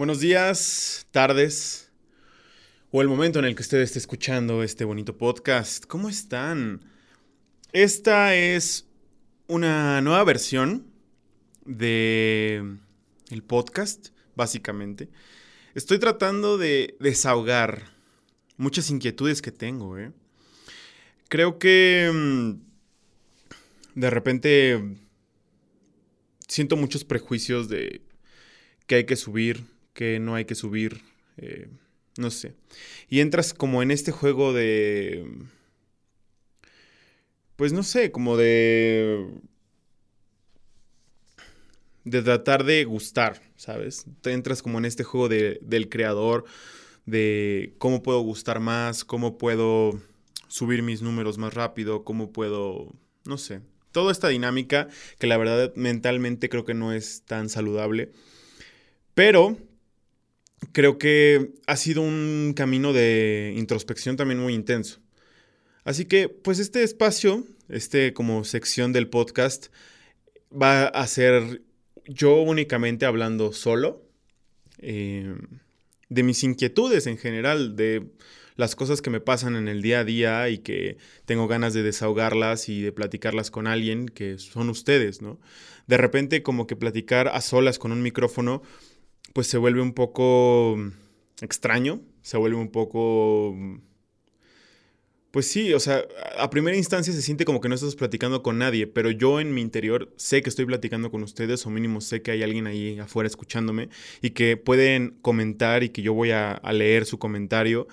Buenos días, tardes o el momento en el que usted esté escuchando este bonito podcast. ¿Cómo están? Esta es una nueva versión de el podcast, básicamente. Estoy tratando de desahogar muchas inquietudes que tengo, ¿eh? Creo que mm, de repente siento muchos prejuicios de que hay que subir, que no hay que subir, eh, no sé. Y entras como en este juego de... Pues no sé, como de... De tratar de gustar, ¿sabes? Entras como en este juego del creador, de cómo puedo gustar más, cómo puedo subir mis números más rápido, cómo puedo, no sé, toda esta dinámica que la verdad mentalmente creo que no es tan saludable. Pero creo que ha sido un camino de introspección también muy intenso. Así que, pues este espacio, este como sección del podcast, va a ser yo únicamente hablando solo eh, de mis inquietudes en general, de las cosas que me pasan en el día a día y que tengo ganas de desahogarlas y de platicarlas con alguien que son ustedes, ¿no? De repente como que platicar a solas con un micrófono pues se vuelve un poco extraño, se vuelve un poco... Pues sí, o sea, a primera instancia se siente como que no estás platicando con nadie, pero yo en mi interior sé que estoy platicando con ustedes, o mínimo sé que hay alguien ahí afuera escuchándome y que pueden comentar y que yo voy a, leer su comentario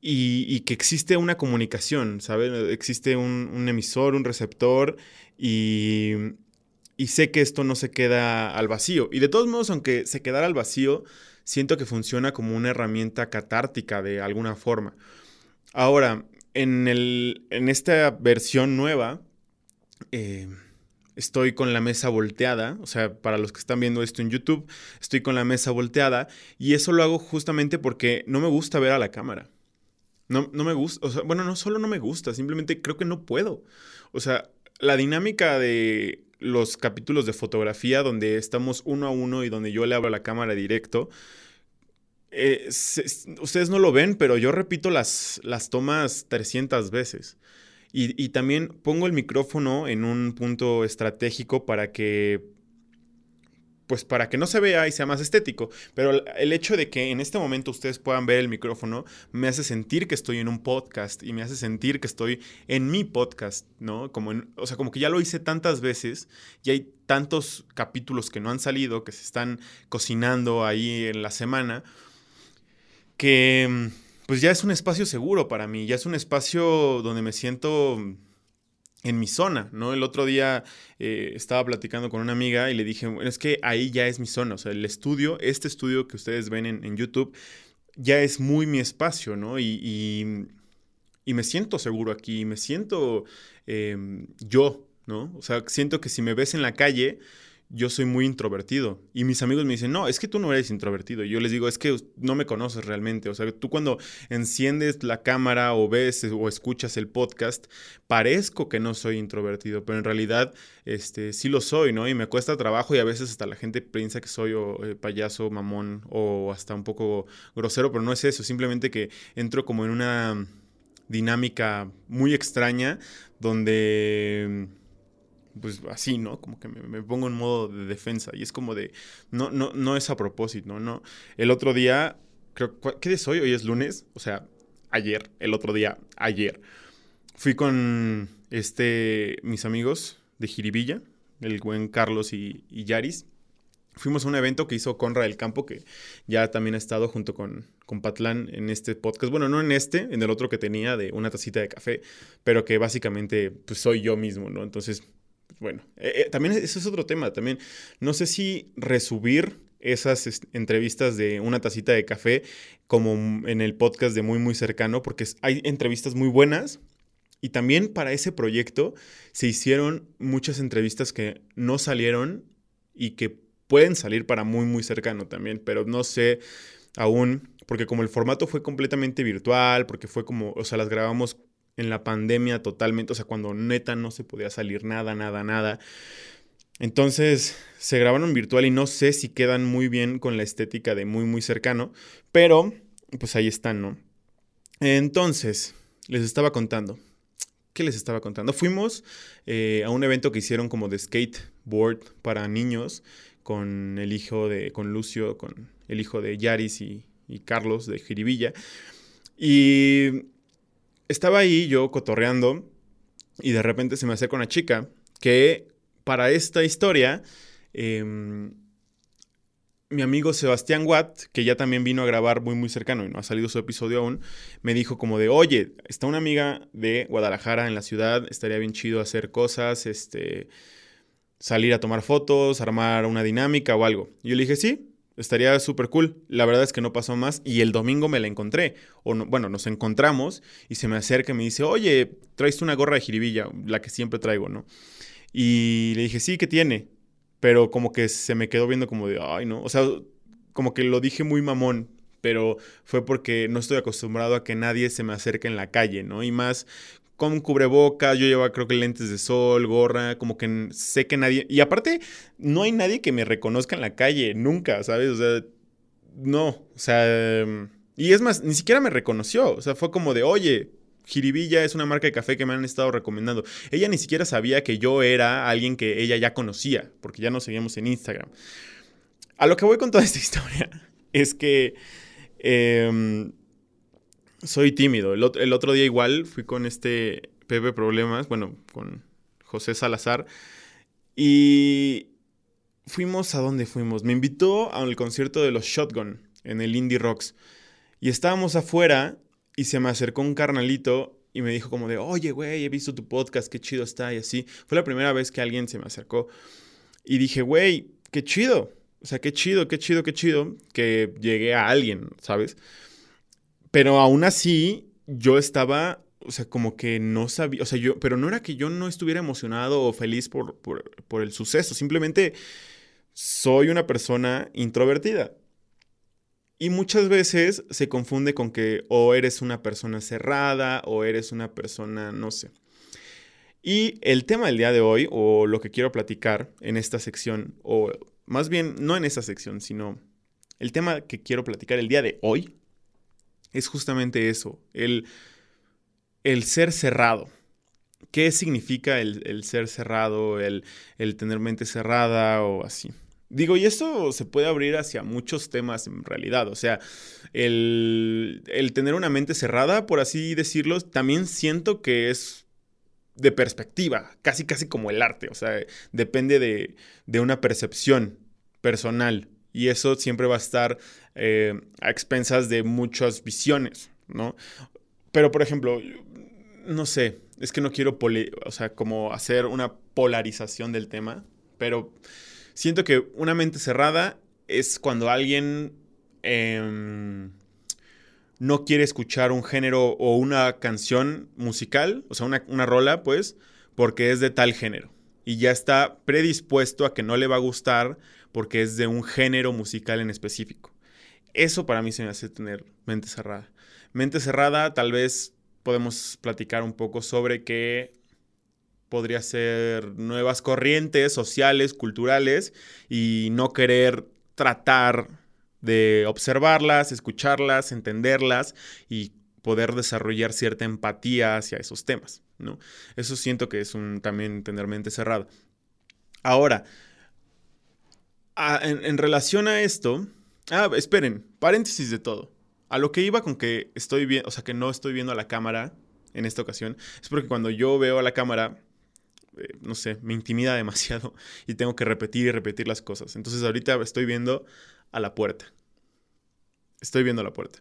y, que existe una comunicación, ¿sabes? Existe un, un emisor, un receptor y, y sé que esto no se queda al vacío. Y de todos modos, aunque se quedara al vacío, siento que funciona como una herramienta catártica de alguna forma. Ahora, en, el, en esta versión nueva, eh, estoy con la mesa volteada, o sea, para los que están viendo esto en YouTube, estoy con la mesa volteada y eso lo hago justamente porque no me gusta ver a la cámara. No, no me gusta, o sea, bueno, no solo no me gusta, simplemente creo que no puedo. O sea, la dinámica de los capítulos de fotografía donde estamos uno a uno y donde yo le abro la cámara directo. Eh, ustedes no lo ven, pero yo repito las, las tomas 300 veces. Y, y, también pongo el micrófono en un punto estratégico para que pues para que no se vea y sea más estético. Pero el hecho de que en este momento ustedes puedan ver el micrófono me hace sentir que estoy en un podcast y me hace sentir que estoy en mi podcast, ¿no? Como o sea, como que ya lo hice tantas veces y hay tantos capítulos que no han salido, que se están cocinando ahí en la semana, que pues ya es un espacio seguro para mí, ya es un espacio donde me siento en mi zona, ¿no? El otro día eh, estaba platicando con una amiga y le dije, bueno, es que ahí ya es mi zona, o sea, el estudio, este estudio que ustedes ven en, YouTube, ya es muy mi espacio, ¿no? Y, y, me siento seguro aquí, me siento em, yo, ¿no? O sea, siento que si me ves en la calle, yo soy muy introvertido. Y mis amigos me dicen, no, es que tú no eres introvertido. Y yo les digo, es que no me conoces realmente. O sea, tú cuando enciendes la cámara o ves o escuchas el podcast, parezco que no soy introvertido, pero en realidad este, sí lo soy, ¿no? Y me cuesta trabajo y a veces hasta la gente piensa que soy eh, payaso, mamón o hasta un poco grosero, pero no es eso. Simplemente que entro como en una dinámica muy extraña donde pues así, ¿no? Como que me, pongo en modo de defensa y es como de, no, no, no es a propósito, ¿no? El otro día, creo, ¿qué día es hoy? Hoy es lunes, o sea, ayer, el otro día, ayer, fui con este, mis amigos de Jiribilla, el buen Carlos y, y Yaris. Fuimos a un evento que hizo Conra del Campo, que ya también ha estado junto con, con Patlán en este podcast. Bueno, no en este, en el otro que tenía de una tacita de café, pero que básicamente pues, soy yo mismo, ¿no? Entonces bueno, eh, eh, también eso es otro tema. También no sé si resubir esas entrevistas de una tacita de café como en el podcast de muy muy cercano porque hay entrevistas muy buenas y también para ese proyecto se hicieron muchas entrevistas que no salieron y que pueden salir para muy muy cercano también, pero no sé aún porque como el formato fue completamente virtual, porque fue como, o sea, las grabamos en la pandemia totalmente, o sea, cuando neta no se podía salir nada, nada, nada. Entonces se grabaron virtual y no sé si quedan muy bien con la estética de muy muy cercano, pero pues ahí están, ¿no? Entonces, les estaba contando. ¿Qué les estaba contando? Fuimos eh, a un evento que hicieron como de skateboard para niños con el hijo de, con Lucio, con el hijo de Yaris y, y Carlos de Jiribilla. Y estaba ahí yo cotorreando y de repente se me acerca una chica que para esta historia, em, mi amigo Sebastián Watt, que ya también vino a grabar muy muy cercano y no ha salido su episodio aún, me dijo como de, oye, está una amiga de Guadalajara en la ciudad, estaría bien chido hacer cosas, este, salir a tomar fotos, armar una dinámica o algo. Y yo le dije, sí, estaría súper cool. La verdad es que no pasó más y el domingo me la encontré. O bueno, nos encontramos y se me acerca y me dice, oye, traes una gorra de jiribilla, la que siempre traigo, ¿no? Y le dije, sí, ¿qué tiene? pero como que se me quedó viendo como de, ay, no, o sea, como que lo dije muy mamón, pero fue porque no estoy acostumbrado a que nadie se me acerque en la calle, ¿no? Y más con cubrebocas, yo llevaba creo que lentes de sol, gorra, como que sé que nadie... Y aparte, no hay nadie que me reconozca en la calle, nunca, ¿sabes? O sea, no, o sea... Y es más, ni siquiera me reconoció, o sea, fue como de, oye, Jiribilla es una marca de café que me han estado recomendando. Ella ni siquiera sabía que yo era alguien que ella ya conocía, porque ya nos seguíamos en Instagram. A lo que voy con toda esta historia es que em, soy tímido. El, otro día igual fui con este Pepe Problemas, bueno, con José Salazar, y fuimos a dónde fuimos. Me invitó al concierto de los Shotgun en el Indie Rocks. Y estábamos afuera y se me acercó un carnalito y me dijo como de, oye, güey, he visto tu podcast, qué chido está y así. Fue la primera vez que alguien se me acercó. Y dije, güey, qué chido. O sea, qué chido, qué chido, qué chido que llegué a alguien, ¿sabes? Pero aún así, yo estaba, o sea, como que no sabía, o sea, yo, pero no era que yo no estuviera emocionado o feliz por, por, por el suceso, simplemente soy una persona introvertida. Y muchas veces se confunde con que o eres una persona cerrada o eres una persona, no sé. Y el tema del día de hoy, o lo que quiero platicar en esta sección, o más bien no en esta sección, sino el tema que quiero platicar el día de hoy, es justamente eso, el, el ser cerrado. ¿Qué significa el, el ser cerrado, el, el tener mente cerrada o así? Digo, y esto se puede abrir hacia muchos temas en realidad. O sea, el, tener una mente cerrada, por así decirlo, también siento que es de perspectiva, casi casi como el arte. O sea, depende de, una percepción personal. Y eso siempre va a estar eh, a expensas de muchas visiones, ¿no? Pero, por ejemplo, no sé, es que no quiero, o sea, como hacer una polarización del tema, pero Siento que una mente cerrada es cuando alguien em, no quiere escuchar un género o una canción musical, o sea, una, una rola, pues, porque es de tal género. Y ya está predispuesto a que no le va a gustar porque es de un género musical en específico. Eso para mí se me hace tener mente cerrada. Mente cerrada, tal vez podemos platicar un poco sobre que podría ser nuevas corrientes sociales, culturales, y no querer tratar de observarlas, escucharlas, entenderlas y poder desarrollar cierta empatía hacia esos temas, ¿no? Eso siento que es un también tener mente cerrada. Ahora, en, relación a esto, ah, esperen, paréntesis de todo. A lo que iba con que estoy viendo, o sea, que no estoy viendo a la cámara en esta ocasión, es porque cuando yo veo a la cámara, eh, no sé, me intimida demasiado y tengo que repetir y repetir las cosas. Entonces ahorita estoy viendo a la puerta. Estoy viendo a la puerta.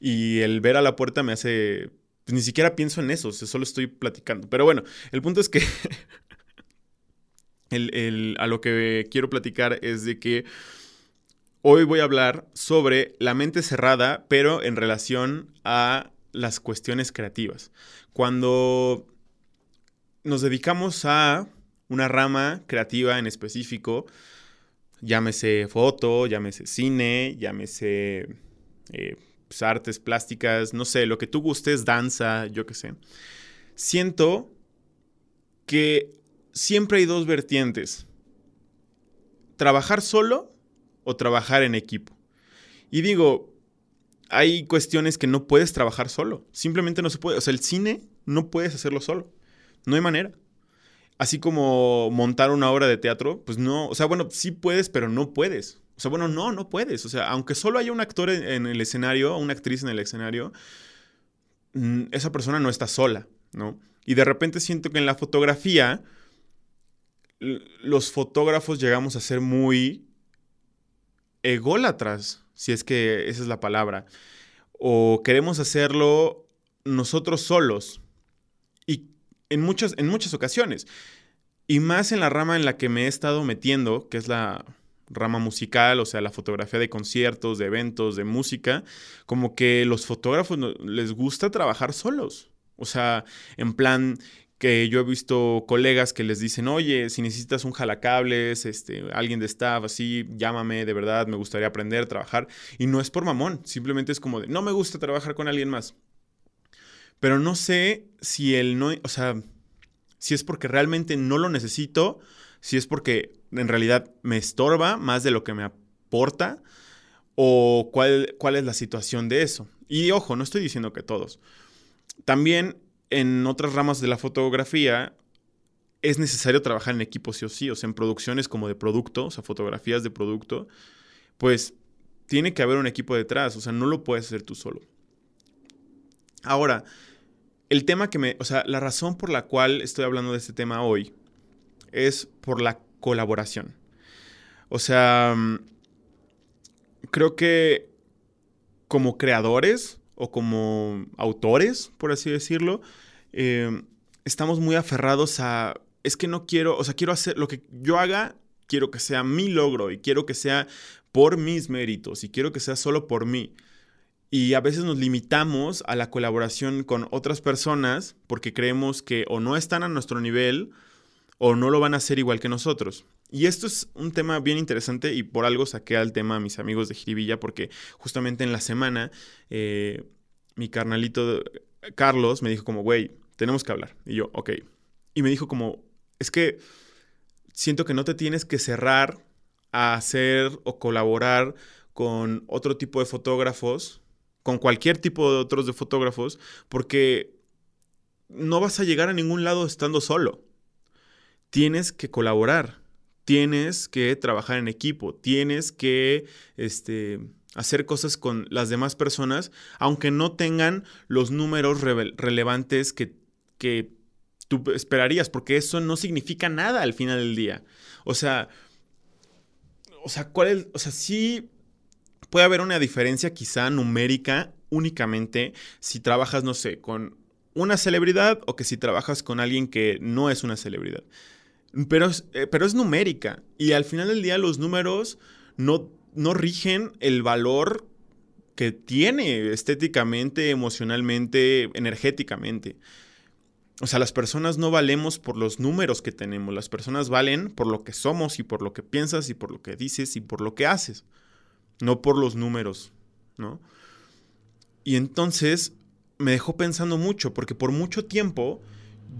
Y el ver a la puerta me hace... Pues, ni siquiera pienso en eso, solo estoy platicando. Pero bueno, el punto es que... a lo que quiero platicar es de que hoy voy a hablar sobre la mente cerrada, pero en relación a las cuestiones creativas. Cuando nos dedicamos a una rama creativa en específico, llámese foto, llámese cine, llámese eh, pues, artes plásticas, no sé, lo que tú gustes, danza, yo qué sé. Siento que siempre hay dos vertientes trabajar solo o trabajar en equipo. Y digo, hay cuestiones que no puedes trabajar solo. Simplemente no se puede. O sea, el cine no puedes hacerlo solo. No hay manera. Así como montar una obra de teatro, pues no. O sea, bueno, sí puedes, pero no puedes. O sea, bueno, no, no puedes. O sea, aunque solo haya un actor en, el escenario, una actriz en el escenario, mm, esa persona no está sola, ¿no? Y de repente siento que en la fotografía, los fotógrafos llegamos a ser muy ególatras, si es que esa es la palabra. O queremos hacerlo nosotros solos. Y en muchas, en muchas ocasiones. Y más en la rama en la que me he estado metiendo, que es la rama musical, o sea, la fotografía de conciertos, de eventos, de música, como que los fotógrafos les gusta trabajar solos. O sea, en plan que yo he visto colegas que les dicen, oye, si necesitas un jalacables, este, alguien de staff, así, llámame, de verdad, me gustaría aprender trabajar. Y no es por mamón, simplemente es como de, no me gusta trabajar con alguien más. Pero no sé si el no, o sea, si es porque realmente no lo necesito, si es porque en realidad me estorba más de lo que me aporta o cuál, cuál es la situación de eso. Y ojo, no estoy diciendo que todos. También en otras ramas de la fotografía es necesario trabajar en equipo sí o sí, o sea, en producciones como de producto, o sea, fotografías de producto, pues tiene que haber un equipo detrás, o sea, no lo puedes hacer tú solo. Ahora, el tema que me, o sea, la razón por la cual estoy hablando de este tema hoy es por la colaboración. O sea, mm, creo que como creadores o como autores, por así decirlo, eh, estamos muy aferrados a, es que no quiero, o sea, quiero hacer lo que yo haga, quiero que sea mi logro y quiero que sea por mis méritos y quiero que sea solo por mí. Y a veces nos limitamos a la colaboración con otras personas porque creemos que o no están a nuestro nivel o no lo van a hacer igual que nosotros. Y esto es un tema bien interesante y por algo saqué al tema a mis amigos de Jiribilla porque justamente en la semana eh, mi carnalito Carlos me dijo como, güey, tenemos que hablar. Y yo, ok. Y me dijo como, es que siento que no te tienes que cerrar a hacer o colaborar con otro tipo de fotógrafos con cualquier tipo de otros de fotógrafos, porque no vas a llegar a ningún lado estando solo. Tienes que colaborar, tienes que trabajar en equipo, tienes que este, hacer cosas con las demás personas, aunque no tengan los números relevantes que, que tú esperarías, porque eso no significa nada al final del día. O sea, o sea, ¿cuál es? O sea, sí puede haber una diferencia quizá numérica únicamente si trabajas, no sé, con una celebridad o que si trabajas con alguien que no es una celebridad. Pero es, eh, pero es numérica y al final del día los números no, no rigen el valor que tiene estéticamente, emocionalmente, energéticamente. O sea, las personas no valemos por los números que tenemos, las personas valen por lo que somos y por lo que piensas y por lo que dices y por lo que haces no por los números, ¿no? Y entonces me dejó pensando mucho, porque por mucho tiempo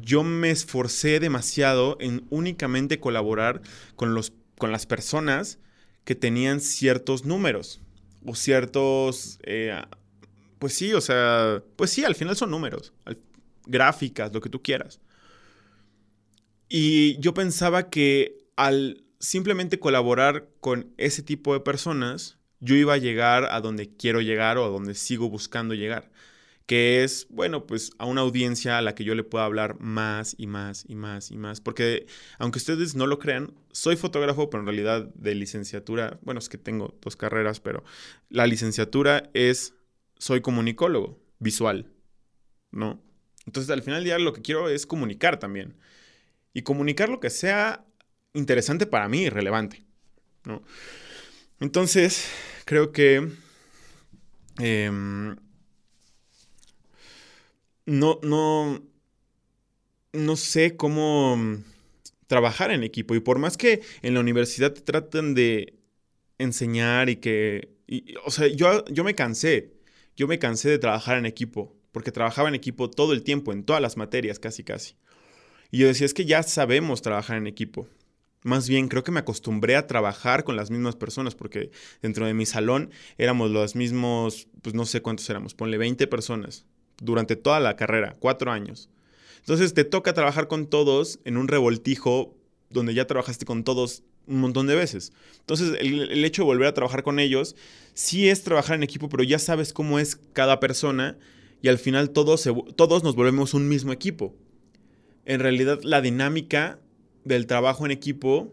yo me esforcé demasiado en únicamente colaborar con, los, con las personas que tenían ciertos números o ciertos, eh, pues sí, o sea, pues sí, al final son números, gráficas, lo que tú quieras. Y yo pensaba que al simplemente colaborar con ese tipo de personas, yo iba a llegar a donde quiero llegar o a donde sigo buscando llegar, que es, bueno, pues a una audiencia a la que yo le pueda hablar más y más y más y más, porque aunque ustedes no lo crean, soy fotógrafo, pero en realidad de licenciatura, bueno, es que tengo dos carreras, pero la licenciatura es, soy comunicólogo visual, ¿no? Entonces al final del día lo que quiero es comunicar también. Y comunicar lo que sea interesante para mí y relevante, ¿no? Entonces, creo que em, no, no, no sé cómo trabajar en equipo. Y por más que en la universidad te traten de enseñar y que... o sea, yo, yo me cansé. Yo me cansé de trabajar en equipo. Porque trabajaba en equipo todo el tiempo, en todas las materias, casi, casi. Y yo decía, es que ya sabemos trabajar en equipo. más bien creo que me acostumbré a trabajar con las mismas personas, porque dentro de mi salón éramos los mismos, pues no sé cuántos éramos, ponle 20 personas durante toda la carrera, cuatro años. Entonces te toca trabajar con todos en un revoltijo donde ya trabajaste con todos un montón de veces. Entonces el, hecho de volver a trabajar con ellos sí es trabajar en equipo, pero ya sabes cómo es cada persona y al final todos, todos nos volvemos un mismo equipo. En realidad la dinámica del trabajo en equipo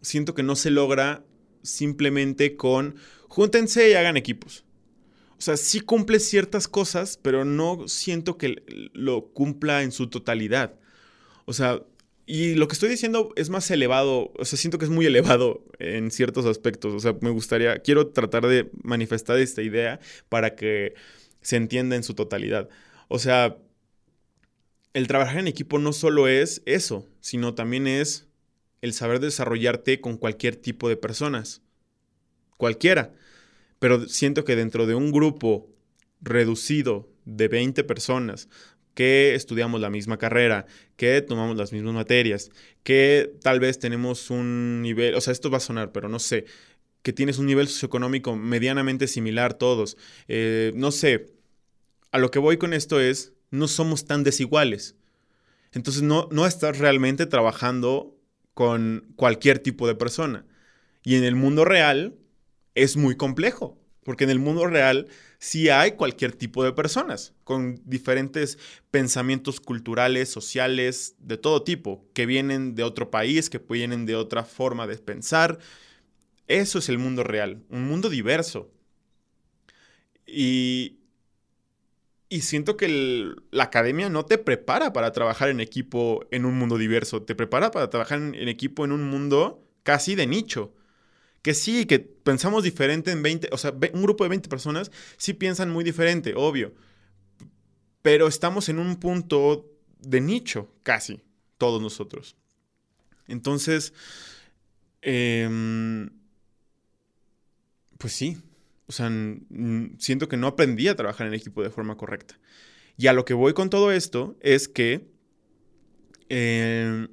siento que no se logra simplemente con júntense y hagan equipos. O sea, sí cumple ciertas cosas, pero no siento que lo cumpla en su totalidad. O sea, y lo que estoy diciendo es más elevado, o sea, siento que es muy elevado en ciertos aspectos. O sea, me gustaría, quiero tratar de manifestar esta idea para que se entienda en su totalidad. O sea, el trabajar en equipo no solo es eso, sino también es el saber desarrollarte con cualquier tipo de personas. Cualquiera. Pero siento que dentro de un grupo reducido de 20 personas que estudiamos la misma carrera, que tomamos las mismas materias, que tal vez tenemos un nivel, o sea, esto va a sonar, pero no sé, que tienes un nivel socioeconómico medianamente similar todos. Eh, no sé, a lo que voy con esto es no somos tan desiguales. Entonces no, no estás realmente trabajando con cualquier tipo de persona. Y en el mundo real es muy complejo, porque en el mundo real sí hay cualquier tipo de personas, con diferentes pensamientos culturales, sociales, de todo tipo, que vienen de otro país, que vienen de otra forma de pensar. Eso es el mundo real, un mundo diverso. Y, y siento que la academia no te prepara para trabajar en equipo en un mundo diverso, te prepara para trabajar en, equipo en un mundo casi de nicho. Que sí, que pensamos diferente en 20, o sea, un grupo de 20 personas sí piensan muy diferente, obvio. Pero estamos en un punto de nicho, casi, todos nosotros. Entonces, em, pues sí, o sea, siento que no aprendí a trabajar en equipo de forma correcta. Y a lo que voy con todo esto es que em,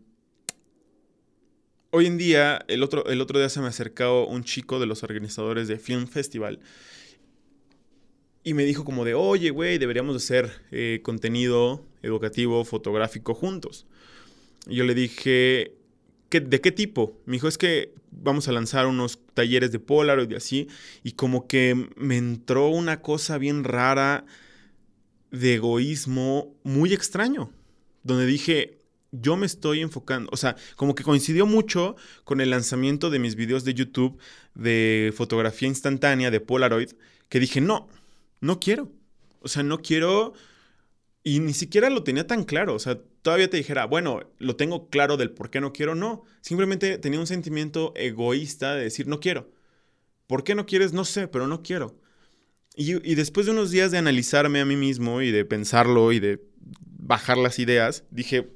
hoy en día, el otro, el otro día se me acercó un chico de los organizadores de Film Festival y me dijo como de, oye, güey, deberíamos hacer eh, contenido educativo, fotográfico juntos. Yo le dije, ¿de qué tipo? Me dijo, es que vamos a lanzar unos talleres de Polaroid y así. Y como que me entró una cosa bien rara de egoísmo muy extraño. Donde dije, yo me estoy enfocando, o sea, como que coincidió mucho con el lanzamiento de mis videos de YouTube de fotografía instantánea de Polaroid, que dije, no, no quiero. O sea, no quiero... Y ni siquiera lo tenía tan claro. O sea, todavía te dijera, bueno, lo tengo claro del por qué no quiero, no. Simplemente tenía un sentimiento egoísta de decir, no quiero. ¿Por qué no quieres? No sé, pero no quiero. Y, después de unos días de analizarme a mí mismo y de pensarlo y de bajar las ideas, dije,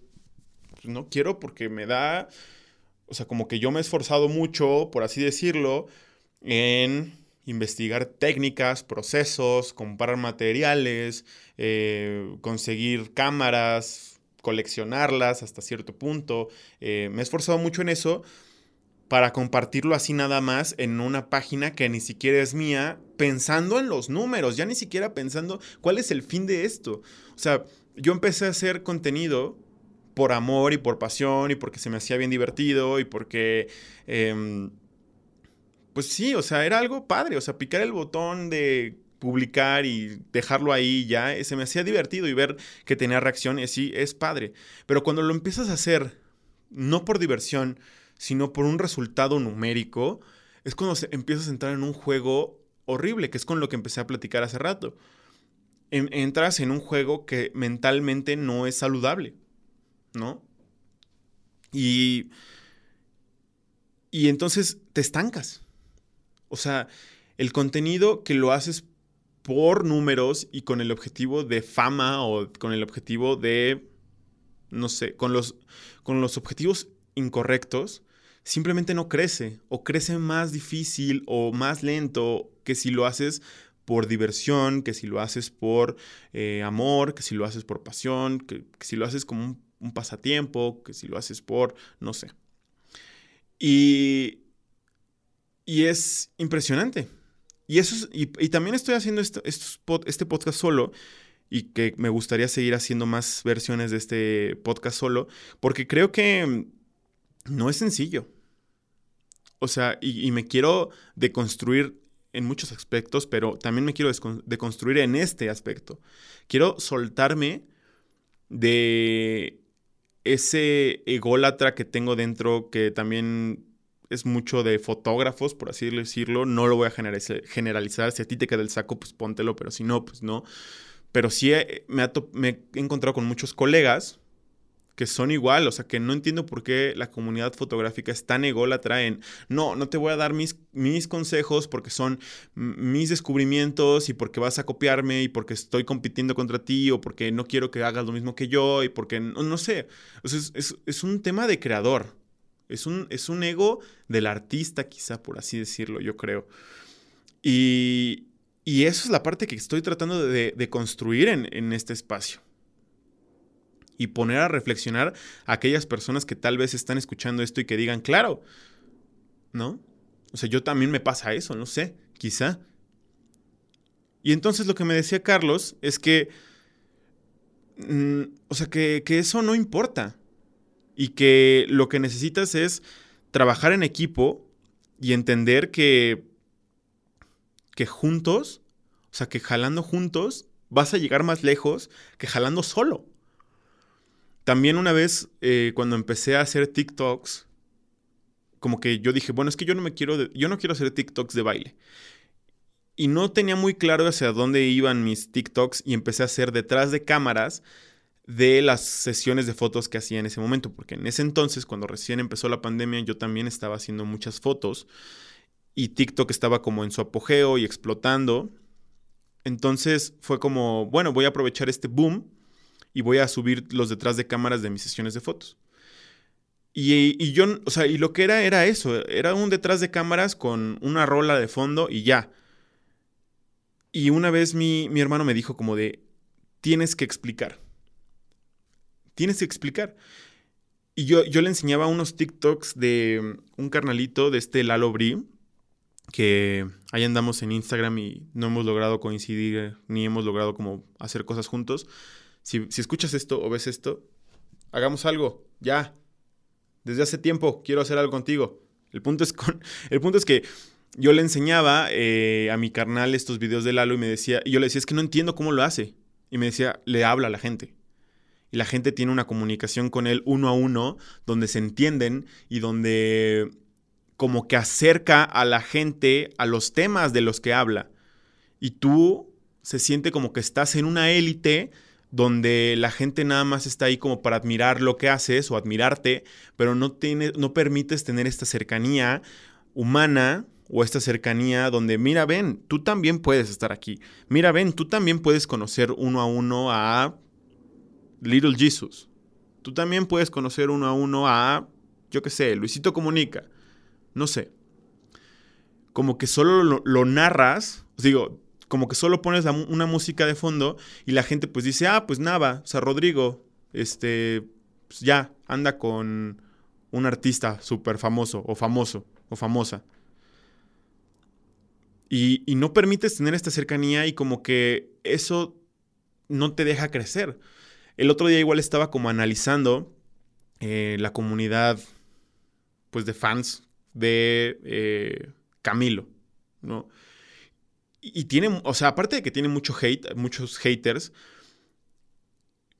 no quiero porque me da, o sea, como que yo me he esforzado mucho, por así decirlo, en investigar técnicas, procesos, comparar materiales, eh, conseguir cámaras, coleccionarlas hasta cierto punto. Eh, me he esforzado mucho en eso para compartirlo así nada más en una página que ni siquiera es mía, pensando en los números, ya ni siquiera pensando cuál es el fin de esto. O sea, yo empecé a hacer contenido por amor y por pasión y porque se me hacía bien divertido y porque... Em, pues sí, o sea, era algo padre, o sea, picar el botón de publicar y dejarlo ahí ya, se me hacía divertido y ver que tenía reacciones, sí, es padre. Pero cuando lo empiezas a hacer, no por diversión, sino por un resultado numérico, es cuando empiezas a entrar en un juego horrible, que es con lo que empecé a platicar hace rato. entras en un juego que mentalmente no es saludable, ¿no? Y, y entonces te estancas. O sea, el contenido que lo haces por números y con el objetivo de fama o con el objetivo de, no sé, con los, con los objetivos incorrectos, simplemente no crece o crece más difícil o más lento que si lo haces por diversión, que si lo haces por eh, amor, que si lo haces por pasión, que, si lo haces como un, un pasatiempo, que si lo haces por, no sé. Y, y es impresionante. Y, eso y, también estoy haciendo esto, este podcast solo y que me gustaría seguir haciendo más versiones de este podcast solo, porque creo que no es sencillo. O sea, y, me quiero deconstruir en muchos aspectos, pero también me quiero deconstruir en este aspecto. Quiero soltarme de ese ególatra que tengo dentro, que también es mucho de fotógrafos, por así decirlo. No lo voy a generalizar. Si a ti te queda el saco, pues póntelo, pero si no, pues no. Pero sí me, me he encontrado con muchos colegas que son igual, o sea, que no entiendo por qué la comunidad fotográfica es tan ególatra en, no, no te voy a dar mis, mis consejos porque son mis descubrimientos y porque vas a copiarme y porque estoy compitiendo contra ti o porque no quiero que hagas lo mismo que yo y porque, no, no sé, es, es, un tema de creador, es un, es un ego del artista quizá, por así decirlo, yo creo. Y, y eso es la parte que estoy tratando de, de construir en, en este espacio y poner a reflexionar a aquellas personas que tal vez están escuchando esto y que digan, claro, ¿no? O sea, yo también me pasa eso, no sé, quizá. Y entonces lo que me decía Carlos es que, mm, o sea, que, que eso no importa y que lo que necesitas es trabajar en equipo y entender que, que juntos, o sea, que jalando juntos vas a llegar más lejos que jalando solo. También una vez, eh, cuando empecé a hacer TikToks, como que yo dije, bueno, es que yo no me quiero, yo no quiero hacer TikToks de baile. Y no tenía muy claro hacia dónde iban mis TikToks y empecé a hacer detrás de cámaras de las sesiones de fotos que hacía en ese momento, porque en ese entonces, cuando recién empezó la pandemia, yo también estaba haciendo muchas fotos y TikTok estaba como en su apogeo y explotando. Entonces fue como, bueno, voy a aprovechar este boom y voy a subir los detrás de cámaras de mis sesiones de fotos. Y, yo, o sea, y lo que era era eso, era un detrás de cámaras con una rola de fondo y ya. Y una vez mi, mi hermano me dijo como de, tienes que explicar. Tienes que explicar. Y yo, yo le enseñaba unos TikToks de un carnalito de este Lalo Bri, que ahí andamos en Instagram y no hemos logrado coincidir ni hemos logrado como hacer cosas juntos si, escuchas esto o ves esto, hagamos algo, ya. Desde hace tiempo quiero hacer algo contigo. El punto es, con, el punto es que yo le enseñaba eh, a mi carnal estos videos de Lalo y me decía, y yo le decía, es que no entiendo cómo lo hace. Y me decía, le habla a la gente. Y la gente tiene una comunicación con él uno a uno, donde se entienden y donde como que acerca a la gente a los temas de los que habla. Y tú se siente como que estás en una élite donde la gente nada más está ahí como para admirar lo que haces o admirarte, pero no, tiene, no permites tener esta cercanía humana o esta cercanía donde, mira, ven, tú también puedes estar aquí. Mira, ven, tú también puedes conocer uno a uno a Little Jesus. Tú también puedes conocer uno a uno a, yo qué sé, Luisito Comunica. No sé. Como que solo lo, lo narras, digo, como que solo pones una música de fondo y la gente pues dice, ah, pues nada, o sea, Rodrigo, este, pues ya, anda con un artista súper famoso o famoso o famosa. Y, no permites tener esta cercanía y como que eso no te deja crecer. El otro día igual estaba como analizando eh, la comunidad pues de fans de eh, Camilo, ¿no? Y tiene, o sea, aparte de que tiene mucho hate, muchos haters,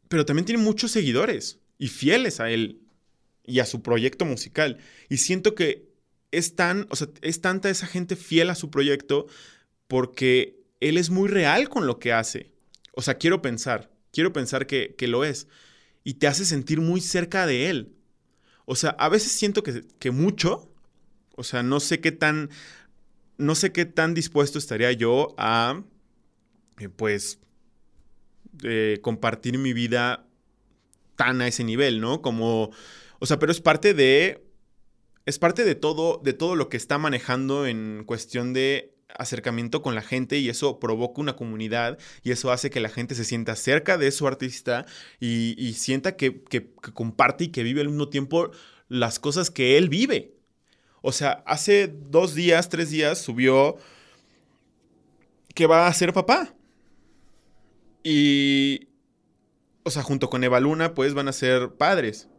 pero también tiene muchos seguidores y fieles a él y a su proyecto musical. Y siento que es tan, o sea, es tanta esa gente fiel a su proyecto porque él es muy real con lo que hace. O sea, quiero pensar, quiero pensar que, que lo es. Y te hace sentir muy cerca de él. O sea, a veces siento que, que mucho, o sea, no sé qué tan no sé qué tan dispuesto estaría yo a, eh, pues, eh, compartir mi vida tan a ese nivel, ¿no? Como, o sea, pero es parte de, es parte de todo, de todo lo que está manejando en cuestión de acercamiento con la gente y eso provoca una comunidad y eso hace que la gente se sienta cerca de su artista y, sienta que, que comparte y que vive al mismo tiempo las cosas que él vive. O sea, hace dos días, tres días subió que va a ser papá. Y, o sea, junto con Eva Luna, pues van a ser padres.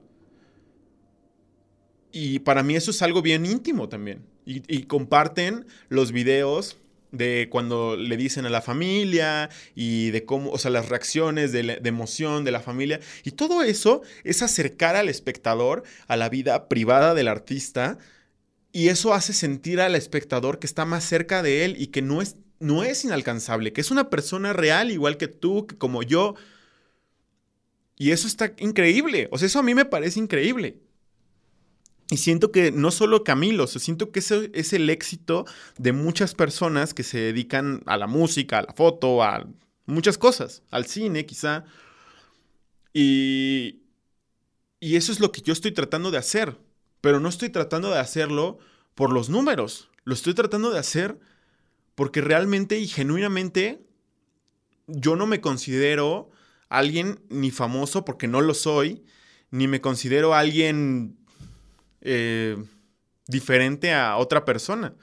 Y para mí eso es algo bien íntimo también. Y, comparten los videos de cuando le dicen a la familia y de cómo, o sea, las reacciones de, de, emoción de la familia. Y todo eso es acercar al espectador a la vida privada del artista. Y eso hace sentir al espectador que está más cerca de él y que no es, no es inalcanzable, que es una persona real igual que tú, que como yo. Y eso está increíble. O sea, eso a mí me parece increíble. Y siento que no solo Camilo, siento que eso es el éxito de muchas personas que se dedican a la música, a la foto, a muchas cosas, al cine quizá. Y, y eso es lo que yo estoy tratando de hacer, pero no estoy tratando de hacerlo por los números, lo estoy tratando de hacer porque realmente y genuinamente yo no me considero alguien ni famoso porque no lo soy, ni me considero alguien eh, diferente a otra persona.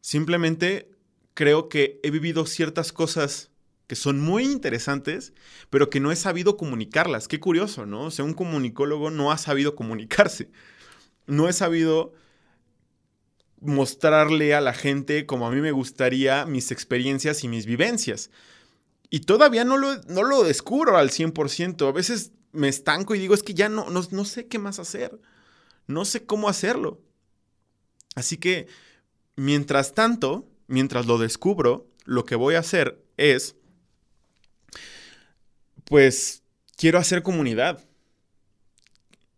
Simplemente creo que he vivido ciertas cosas que son muy interesantes, pero que no he sabido comunicarlas. Qué curioso, ¿no? O sea, un comunicólogo no ha sabido comunicarse. No he sabido mostrarle a la gente como a mí me gustaría mis experiencias y mis vivencias. Y todavía no lo, no lo descubro al 100%. A veces me estanco y digo, es que ya no, no, no sé qué más hacer no sé cómo hacerlo. Así que, mientras tanto, mientras lo descubro, lo que voy a hacer es, pues, quiero hacer comunidad.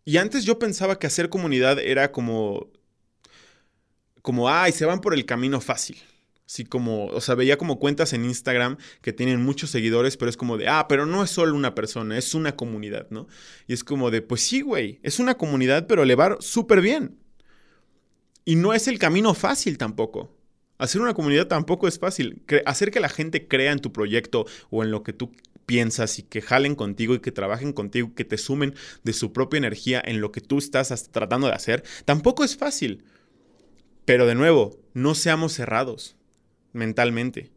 Y antes yo pensaba que hacer comunidad era como, como, ay, se van por el camino fácil. Así como, o sea, veía como cuentas en Instagram que tienen muchos seguidores, pero es como de, ah, pero no es solo una persona, es una comunidad, ¿no? Y es como de, pues sí, güey, es una comunidad, pero le va súper bien. Y no es el camino fácil tampoco. Hacer una comunidad tampoco es fácil. hacer que la gente crea en tu proyecto o en lo que tú piensas y que jalen contigo y que trabajen contigo, que te sumen de su propia energía en lo que tú estás tratando de hacer, tampoco es fácil. Pero de nuevo, no seamos cerrados mentalmente.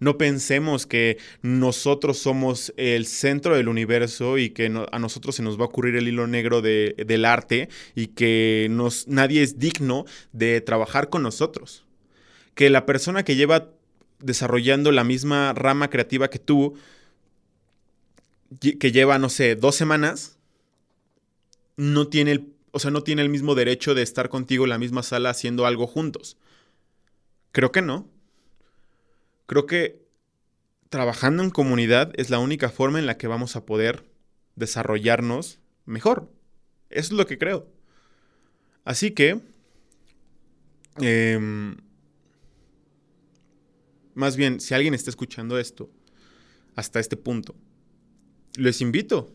No pensemos que nosotros somos el centro del universo y que a nosotros se nos va a ocurrir el hilo negro del arte y que nadie es digno de trabajar con nosotros. Que la persona que lleva desarrollando la misma rama creativa que tú, que lleva, no sé, dos semanas, no tiene el, o sea, no tiene el mismo derecho de estar contigo en la misma sala haciendo algo juntos. Creo que no. Creo que trabajando en comunidad es la única forma en la que vamos a poder desarrollarnos mejor. Eso es lo que creo. Así que, em, más bien, si alguien está escuchando esto hasta este punto, les invito,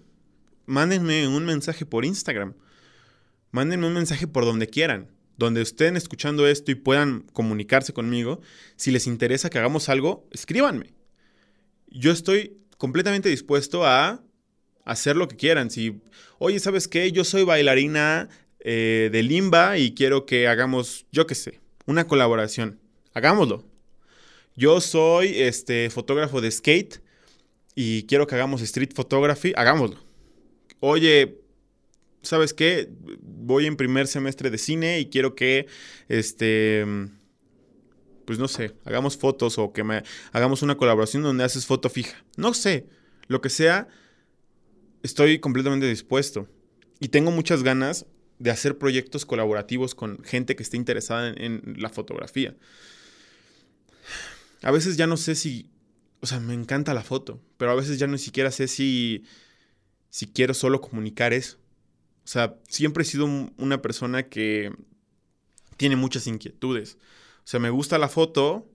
mándenme un mensaje por Instagram, mándenme un mensaje por donde quieran donde estén escuchando esto y puedan comunicarse conmigo. Si les interesa que hagamos algo, escríbanme. Yo estoy completamente dispuesto a hacer lo que quieran. Si, oye, ¿sabes qué? Yo soy bailarina eh, de limba y quiero que hagamos, yo qué sé, una colaboración. Hagámoslo. Yo soy este, fotógrafo de skate y quiero que hagamos street photography. Hagámoslo. Oye, ¿sabes qué? Voy en primer semestre de cine y quiero que, este, pues no sé, hagamos fotos o que me hagamos una colaboración donde haces foto fija. No sé, lo que sea, estoy completamente dispuesto. Y tengo muchas ganas de hacer proyectos colaborativos con gente que esté interesada en, en la fotografía. A veces ya no sé si, o sea, me encanta la foto, pero a veces ya ni siquiera sé si, si quiero solo comunicar eso. O sea, siempre he sido una persona que tiene muchas inquietudes. O sea, me gusta la foto,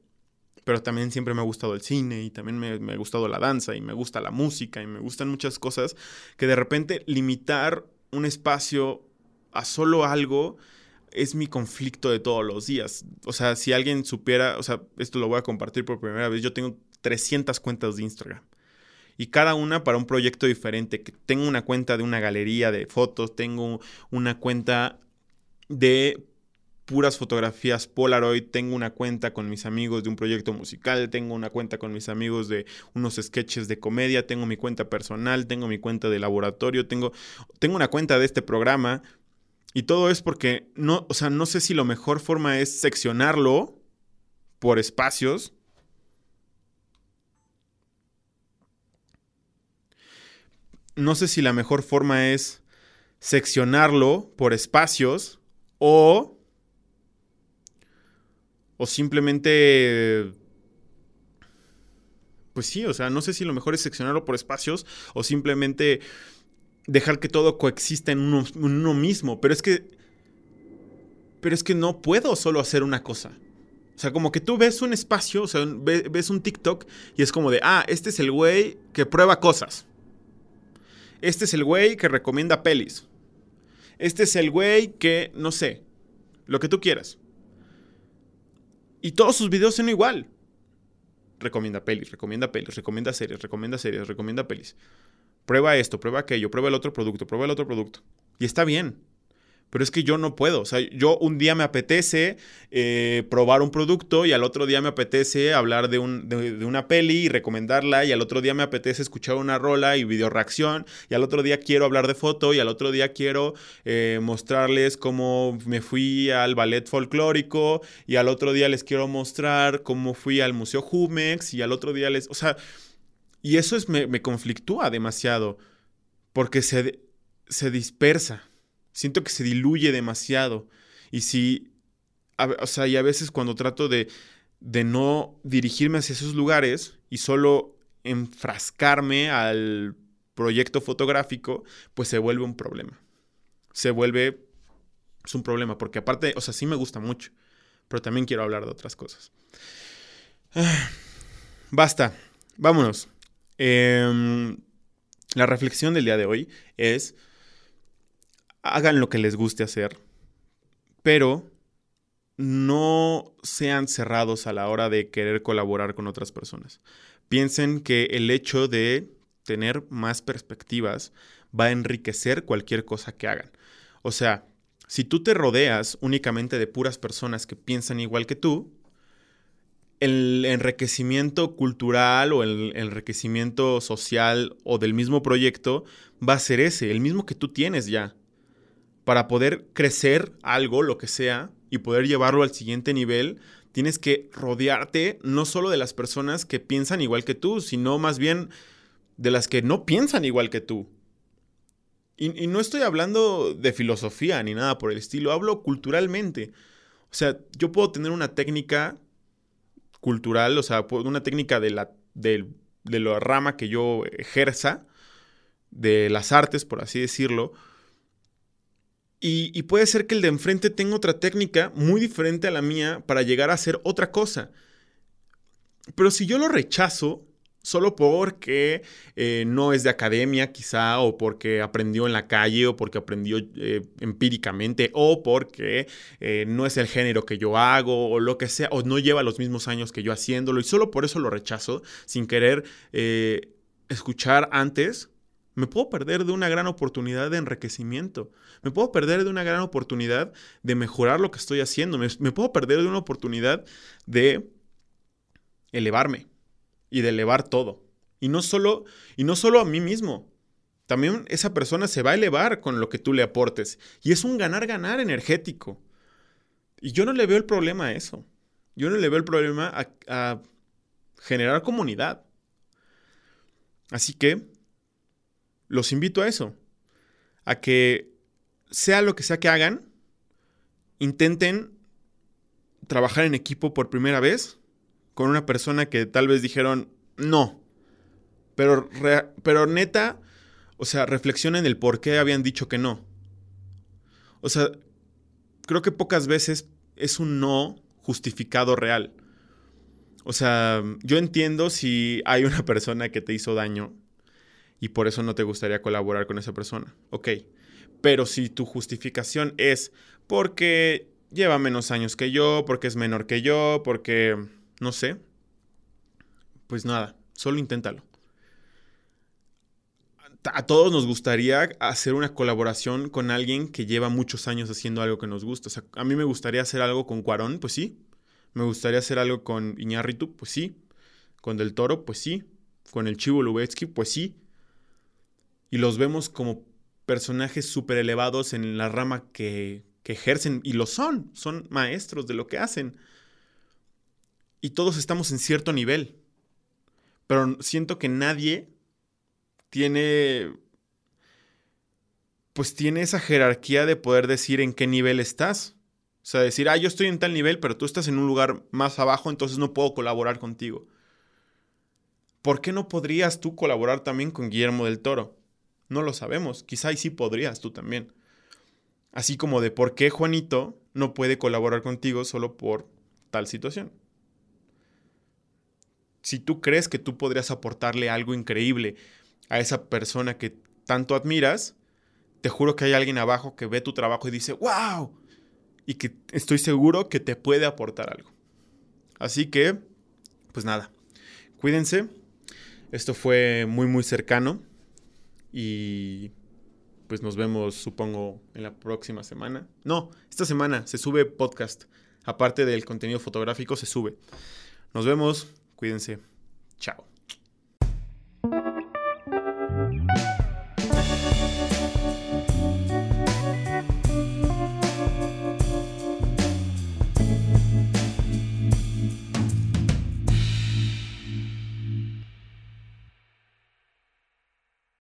pero también siempre me ha gustado el cine y también me, ha gustado la danza y me gusta la música y me gustan muchas cosas que de repente limitar un espacio a solo algo es mi conflicto de todos los días. O sea, si alguien supiera, o sea, esto lo voy a compartir por primera vez, yo tengo 300 cuentas de Instagram y cada una para un proyecto diferente. Tengo una cuenta de una galería de fotos, tengo una cuenta de puras fotografías Polaroid, tengo una cuenta con mis amigos de un proyecto musical, tengo una cuenta con mis amigos de unos sketches de comedia, tengo mi cuenta personal, tengo mi cuenta de laboratorio, tengo, tengo una cuenta de este programa. Y todo es porque no, o sea, no sé si la mejor forma es seccionarlo por espacios. No sé si la mejor forma es seccionarlo por espacios o o simplemente pues sí, o sea, no sé si lo mejor es seccionarlo por espacios o simplemente dejar que todo coexista en uno, mismo, pero es que pero es que no puedo solo hacer una cosa. O sea, como que tú ves un espacio, o sea, ves un TikTok y es como de, ah, este es el güey que prueba cosas. Este es el güey que recomienda pelis. Este es el güey que, no sé, lo que tú quieras. Y todos sus videos son igual. Recomienda pelis, recomienda pelis, recomienda series, recomienda series, recomienda pelis. Prueba esto, prueba aquello, prueba el otro producto, prueba el otro producto. Y está bien pero es que yo no puedo. O sea, yo un día me apetece eh, probar un producto y al otro día me apetece hablar de, una peli y recomendarla y al otro día me apetece escuchar una rola y video reacción y al otro día quiero hablar de foto y al otro día quiero eh, mostrarles cómo me fui al ballet folclórico y al otro día les quiero mostrar cómo fui al Museo Jumex y al otro día les... O sea, y eso es, me, me conflictúa demasiado porque se, se dispersa siento que se diluye demasiado. Y si, o sea, y a veces cuando trato de, de no dirigirme hacia esos lugares y solo enfrascarme al proyecto fotográfico, pues se vuelve un problema. Se vuelve es un problema, porque aparte, o sea, sí me gusta mucho, pero también quiero hablar de otras cosas. basta, vámonos. Em, la reflexión del día de hoy es hagan lo que les guste hacer, pero no sean cerrados a la hora de querer colaborar con otras personas. Piensen que el hecho de tener más perspectivas va a enriquecer cualquier cosa que hagan. O sea, si tú te rodeas únicamente de puras personas que piensan igual que tú, el enriquecimiento cultural o el enriquecimiento social o del mismo proyecto va a ser ese, el mismo que tú tienes ya para poder crecer algo, lo que sea, y poder llevarlo al siguiente nivel, tienes que rodearte no solo de las personas que piensan igual que tú, sino más bien de las que no piensan igual que tú. Y, no estoy hablando de filosofía ni nada por el estilo, hablo culturalmente. O sea, yo puedo tener una técnica cultural, o sea, una técnica de la, de la rama que yo ejerza, de las artes, por así decirlo, y, puede ser que el de enfrente tenga otra técnica muy diferente a la mía para llegar a hacer otra cosa. Pero si yo lo rechazo, solo porque eh, no es de academia quizá, o porque aprendió en la calle, o porque aprendió eh, empíricamente, o porque eh, no es el género que yo hago, o lo que sea, o no lleva los mismos años que yo haciéndolo, y solo por eso lo rechazo, sin querer escuchar antes me puedo perder de una gran oportunidad de enriquecimiento. Me puedo perder de una gran oportunidad de mejorar lo que estoy haciendo. Me, puedo perder de una oportunidad de elevarme y de elevar todo. Y no solo, y no solo a mí mismo. También esa persona se va a elevar con lo que tú le aportes. Y es un ganar-ganar energético. Y yo no le veo el problema a eso. Yo no le veo el problema a, a generar comunidad. Así que los invito a eso, a que sea lo que sea que hagan, intenten trabajar en equipo por primera vez con una persona que tal vez dijeron no, pero, pero neta, o sea, reflexionen el por qué habían dicho que no. O sea, creo que pocas veces es un no justificado real. O sea, yo entiendo si hay una persona que te hizo daño y por eso no te gustaría colaborar con esa persona. Ok, pero si tu justificación es porque lleva menos años que yo, porque es menor que yo, porque no sé, pues nada, solo inténtalo. a todos nos gustaría hacer una colaboración con alguien que lleva muchos años haciendo algo que nos gusta. A mí me gustaría hacer algo con Cuarón, pues sí. Me gustaría hacer algo con Iñárritu, pues sí. Con Del Toro, pues sí. Con el Chivo Lubetsky, pues sí. Y los vemos como personajes súper elevados en la rama que, que ejercen, y lo son, son maestros de lo que hacen. Y todos estamos en cierto nivel. Pero siento que nadie tiene, pues tiene esa jerarquía de poder decir en qué nivel estás. O sea, decir, ah, yo estoy en tal nivel, pero tú estás en un lugar más abajo, entonces no puedo colaborar contigo. ¿Por qué no podrías tú colaborar también con Guillermo del Toro? No lo sabemos. Quizá sí podrías tú también. Así como de por qué Juanito no puede colaborar contigo solo por tal situación. Si tú crees que tú podrías aportarle algo increíble a esa persona que tanto admiras, te juro que hay alguien abajo que ve tu trabajo y dice, wow, y que estoy seguro que te puede aportar algo. Así que, pues nada, cuídense. Esto fue muy, muy cercano y pues nos vemos, supongo, en la próxima semana. No, esta semana se sube podcast. Aparte del contenido fotográfico, se sube. Nos vemos, cuídense. Chao.